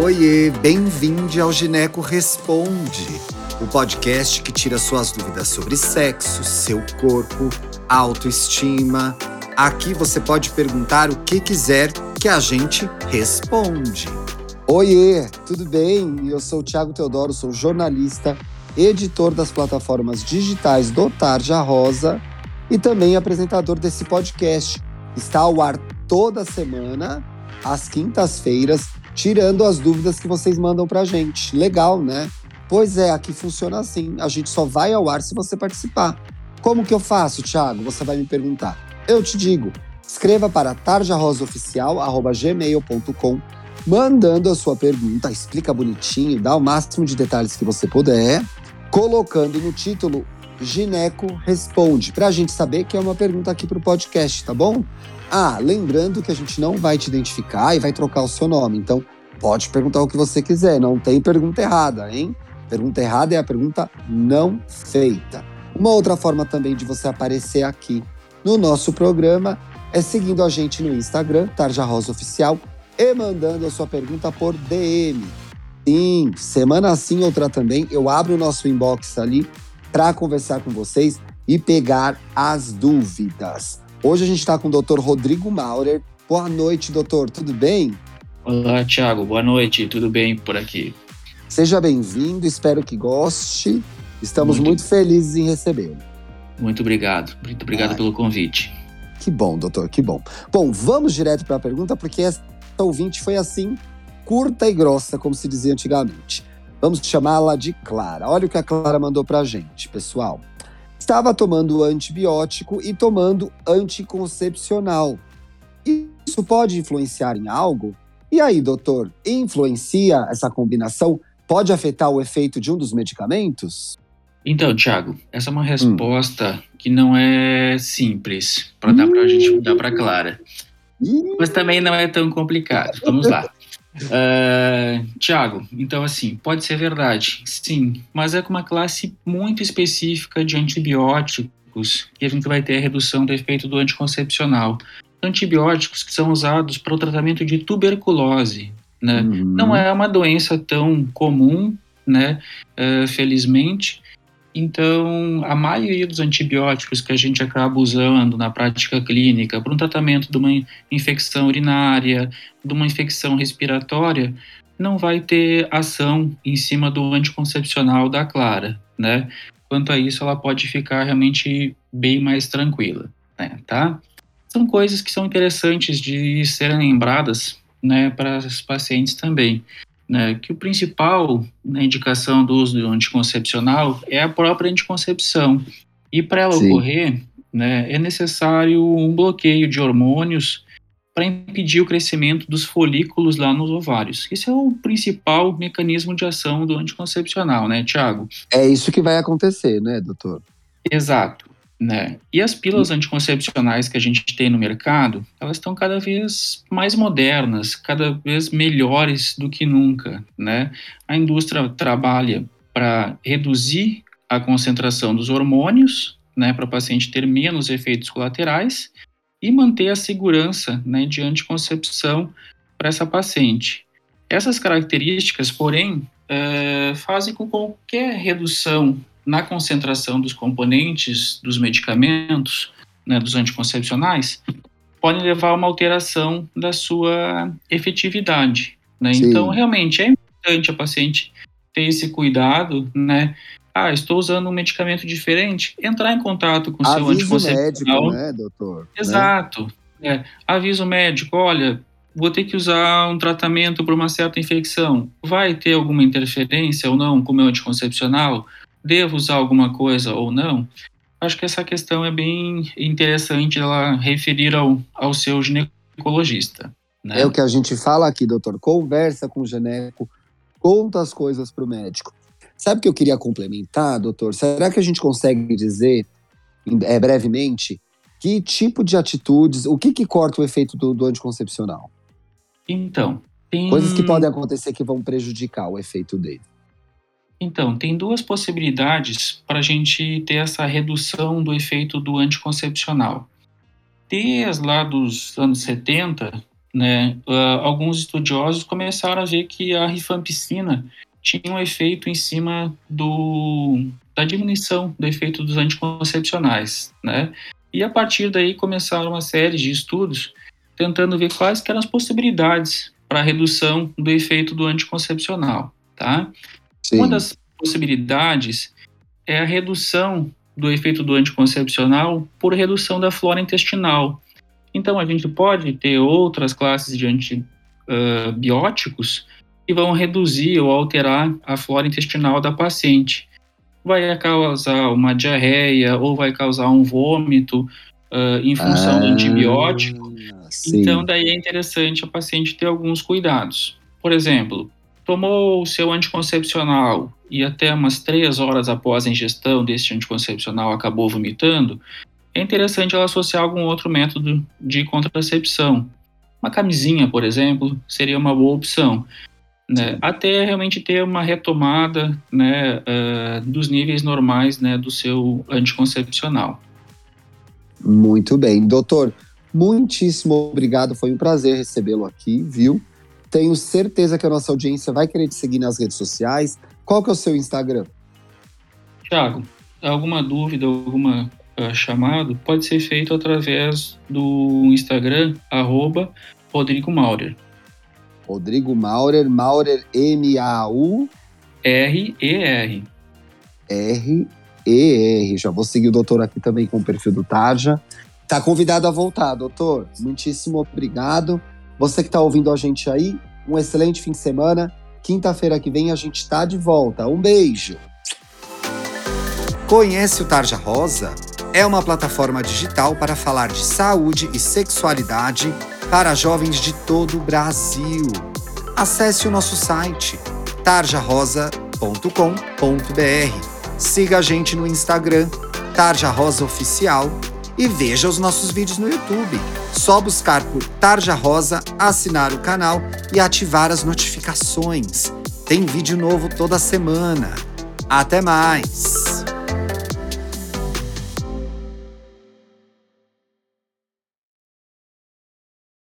Oiê, bem-vindo ao Gineco Responde, o podcast que tira suas dúvidas sobre sexo, seu corpo, autoestima. Aqui você pode perguntar o que quiser que a gente responde. Oiê, tudo bem? Eu sou o Thiago Teodoro, sou jornalista, editor das plataformas digitais do Tarja Rosa e também apresentador desse podcast. Está ao ar toda semana, às quintas-feiras, tirando as dúvidas que vocês mandam pra gente. Legal, né? Pois é, aqui funciona assim. A gente só vai ao ar se você participar. Como que eu faço, Thiago? Você vai me perguntar. Eu te digo. Escreva para tarjarosaoficial.gmail.com mandando a sua pergunta, explica bonitinho, dá o máximo de detalhes que você puder, colocando no título Gineco Responde, para a gente saber que é uma pergunta aqui para o podcast, tá bom? Ah, lembrando que a gente não vai te identificar e vai trocar o seu nome. Então, pode perguntar o que você quiser. Não tem pergunta errada, hein? Pergunta errada é a pergunta não feita. Uma outra forma também de você aparecer aqui no nosso programa é seguindo a gente no Instagram, Tarja Rosa Oficial, e mandando a sua pergunta por DM. Sim, semana sim, outra também, eu abro o nosso inbox ali para conversar com vocês e pegar as dúvidas. Hoje a gente está com o Dr. Rodrigo Maurer. Boa noite, doutor. Tudo bem? Olá, Thiago. Boa noite. Tudo bem por aqui? Seja bem-vindo. Espero que goste. Estamos muito, muito felizes em recebê-lo. Muito obrigado. Muito obrigado Ai. pelo convite. Que bom, doutor. Que bom. Bom, vamos direto para a pergunta, porque essa ouvinte foi assim, curta e grossa, como se dizia antigamente. Vamos chamá-la de Clara. Olha o que a Clara mandou para a gente, pessoal estava tomando antibiótico e tomando anticoncepcional. Isso pode influenciar em algo? E aí, doutor, influencia essa combinação? Pode afetar o efeito de um dos medicamentos? Então, Thiago, essa é uma resposta hum. que não é simples para dar para a gente dar para Clara. Mas também não é tão complicado. Vamos lá. Uh, Tiago, então assim, pode ser verdade, sim, mas é com uma classe muito específica de antibióticos que a gente vai ter a redução do efeito do anticoncepcional. Antibióticos que são usados para o tratamento de tuberculose, né? Uhum. Não é uma doença tão comum, né? Uh, felizmente, então, a maioria dos antibióticos que a gente acaba usando na prática clínica para um tratamento de uma infecção urinária, de uma infecção respiratória, não vai ter ação em cima do anticoncepcional da Clara, né? Quanto a isso, ela pode ficar realmente bem mais tranquila, né? Tá? São coisas que são interessantes de serem lembradas, né, para os pacientes também né, que o principal na indicação do uso do anticoncepcional é a própria anticoncepção. E para ela Sim. ocorrer, né, é necessário um bloqueio de hormônios para impedir o crescimento dos folículos lá nos ovários. Esse é o principal mecanismo de ação do anticoncepcional, né, Tiago? É isso que vai acontecer, né, doutor? Exato. Né? E as pílulas anticoncepcionais que a gente tem no mercado, elas estão cada vez mais modernas, cada vez melhores do que nunca. Né? A indústria trabalha para reduzir a concentração dos hormônios, né, para o paciente ter menos efeitos colaterais e manter a segurança né, de anticoncepção para essa paciente. Essas características, porém, é, fazem com que qualquer redução na concentração dos componentes dos medicamentos, né, dos anticoncepcionais, podem levar a uma alteração da sua efetividade. Né? Então, realmente, é importante a paciente ter esse cuidado, né? Ah, estou usando um medicamento diferente, entrar em contato com o seu anticoncepcional. médico, né, doutor? Né? Exato. Né? É, aviso médico, olha, vou ter que usar um tratamento para uma certa infecção. Vai ter alguma interferência ou não com o meu anticoncepcional? Devo usar alguma coisa ou não, acho que essa questão é bem interessante ela referir ao, ao seu ginecologista. Né? É o que a gente fala aqui, doutor. Conversa com o gineco, conta as coisas para o médico. Sabe o que eu queria complementar, doutor? Será que a gente consegue dizer, é, brevemente, que tipo de atitudes, o que, que corta o efeito do, do anticoncepcional? Então, tem... Coisas que podem acontecer que vão prejudicar o efeito dele. Então, tem duas possibilidades para a gente ter essa redução do efeito do anticoncepcional. Desde lá dos anos 70, né, uh, alguns estudiosos começaram a ver que a rifampicina tinha um efeito em cima do, da diminuição do efeito dos anticoncepcionais, né? E a partir daí começaram uma série de estudos tentando ver quais eram as possibilidades para a redução do efeito do anticoncepcional, tá? Sim. Uma das possibilidades é a redução do efeito do anticoncepcional por redução da flora intestinal. Então, a gente pode ter outras classes de antibióticos que vão reduzir ou alterar a flora intestinal da paciente. Vai causar uma diarreia ou vai causar um vômito uh, em função ah, do antibiótico. Sim. Então, daí é interessante a paciente ter alguns cuidados. Por exemplo, tomou o seu anticoncepcional e até umas três horas após a ingestão desse anticoncepcional acabou vomitando, é interessante ela associar algum outro método de contracepção. Uma camisinha, por exemplo, seria uma boa opção. Né, até realmente ter uma retomada né, uh, dos níveis normais né, do seu anticoncepcional. Muito bem. Doutor, muitíssimo obrigado. Foi um prazer recebê-lo aqui, viu? Tenho certeza que a nossa audiência vai querer te seguir nas redes sociais. Qual que é o seu Instagram? Tiago, alguma dúvida, alguma uh, chamado, pode ser feito através do Instagram, arroba Rodrigo Maurer. Rodrigo Maurer, Maurer M-A-U... R-E-R. R-E-R. Já vou seguir o doutor aqui também com o perfil do Tarja. Tá convidado a voltar, doutor. Muitíssimo obrigado. Você que está ouvindo a gente aí, um excelente fim de semana. Quinta-feira que vem a gente está de volta. Um beijo. Conhece o Tarja Rosa? É uma plataforma digital para falar de saúde e sexualidade para jovens de todo o Brasil. Acesse o nosso site tarjarosa.com.br. Siga a gente no Instagram, Tarja Rosa Oficial e veja os nossos vídeos no YouTube. Só buscar por Tarja Rosa, assinar o canal e ativar as notificações. Tem vídeo novo toda semana. Até mais!